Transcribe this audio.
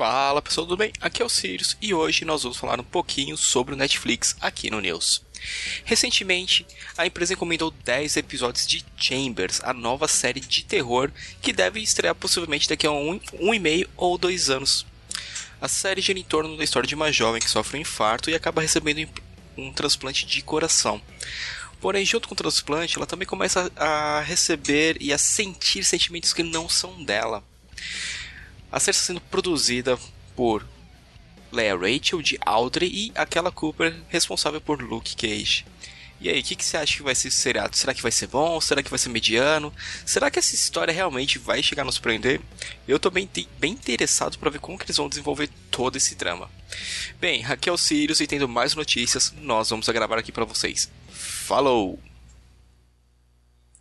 Fala pessoal, tudo bem? Aqui é o Sirius e hoje nós vamos falar um pouquinho sobre o Netflix aqui no News. Recentemente, a empresa encomendou 10 episódios de Chambers, a nova série de terror que deve estrear possivelmente daqui a um, um e meio ou dois anos. A série gira em torno da história de uma jovem que sofre um infarto e acaba recebendo um transplante de coração. Porém, junto com o transplante, ela também começa a receber e a sentir sentimentos que não são dela. A está sendo produzida por Leia Rachel de Audrey e aquela Cooper responsável por Luke Cage. E aí, o que, que, você acha que vai ser esse seriado? Será que vai ser bom? Será que vai ser mediano? Será que essa história realmente vai chegar a nos prender? Eu tô bem, bem interessado para ver como que eles vão desenvolver todo esse drama. Bem, aqui é Sirius e tendo mais notícias, nós vamos gravar aqui para vocês. Falou!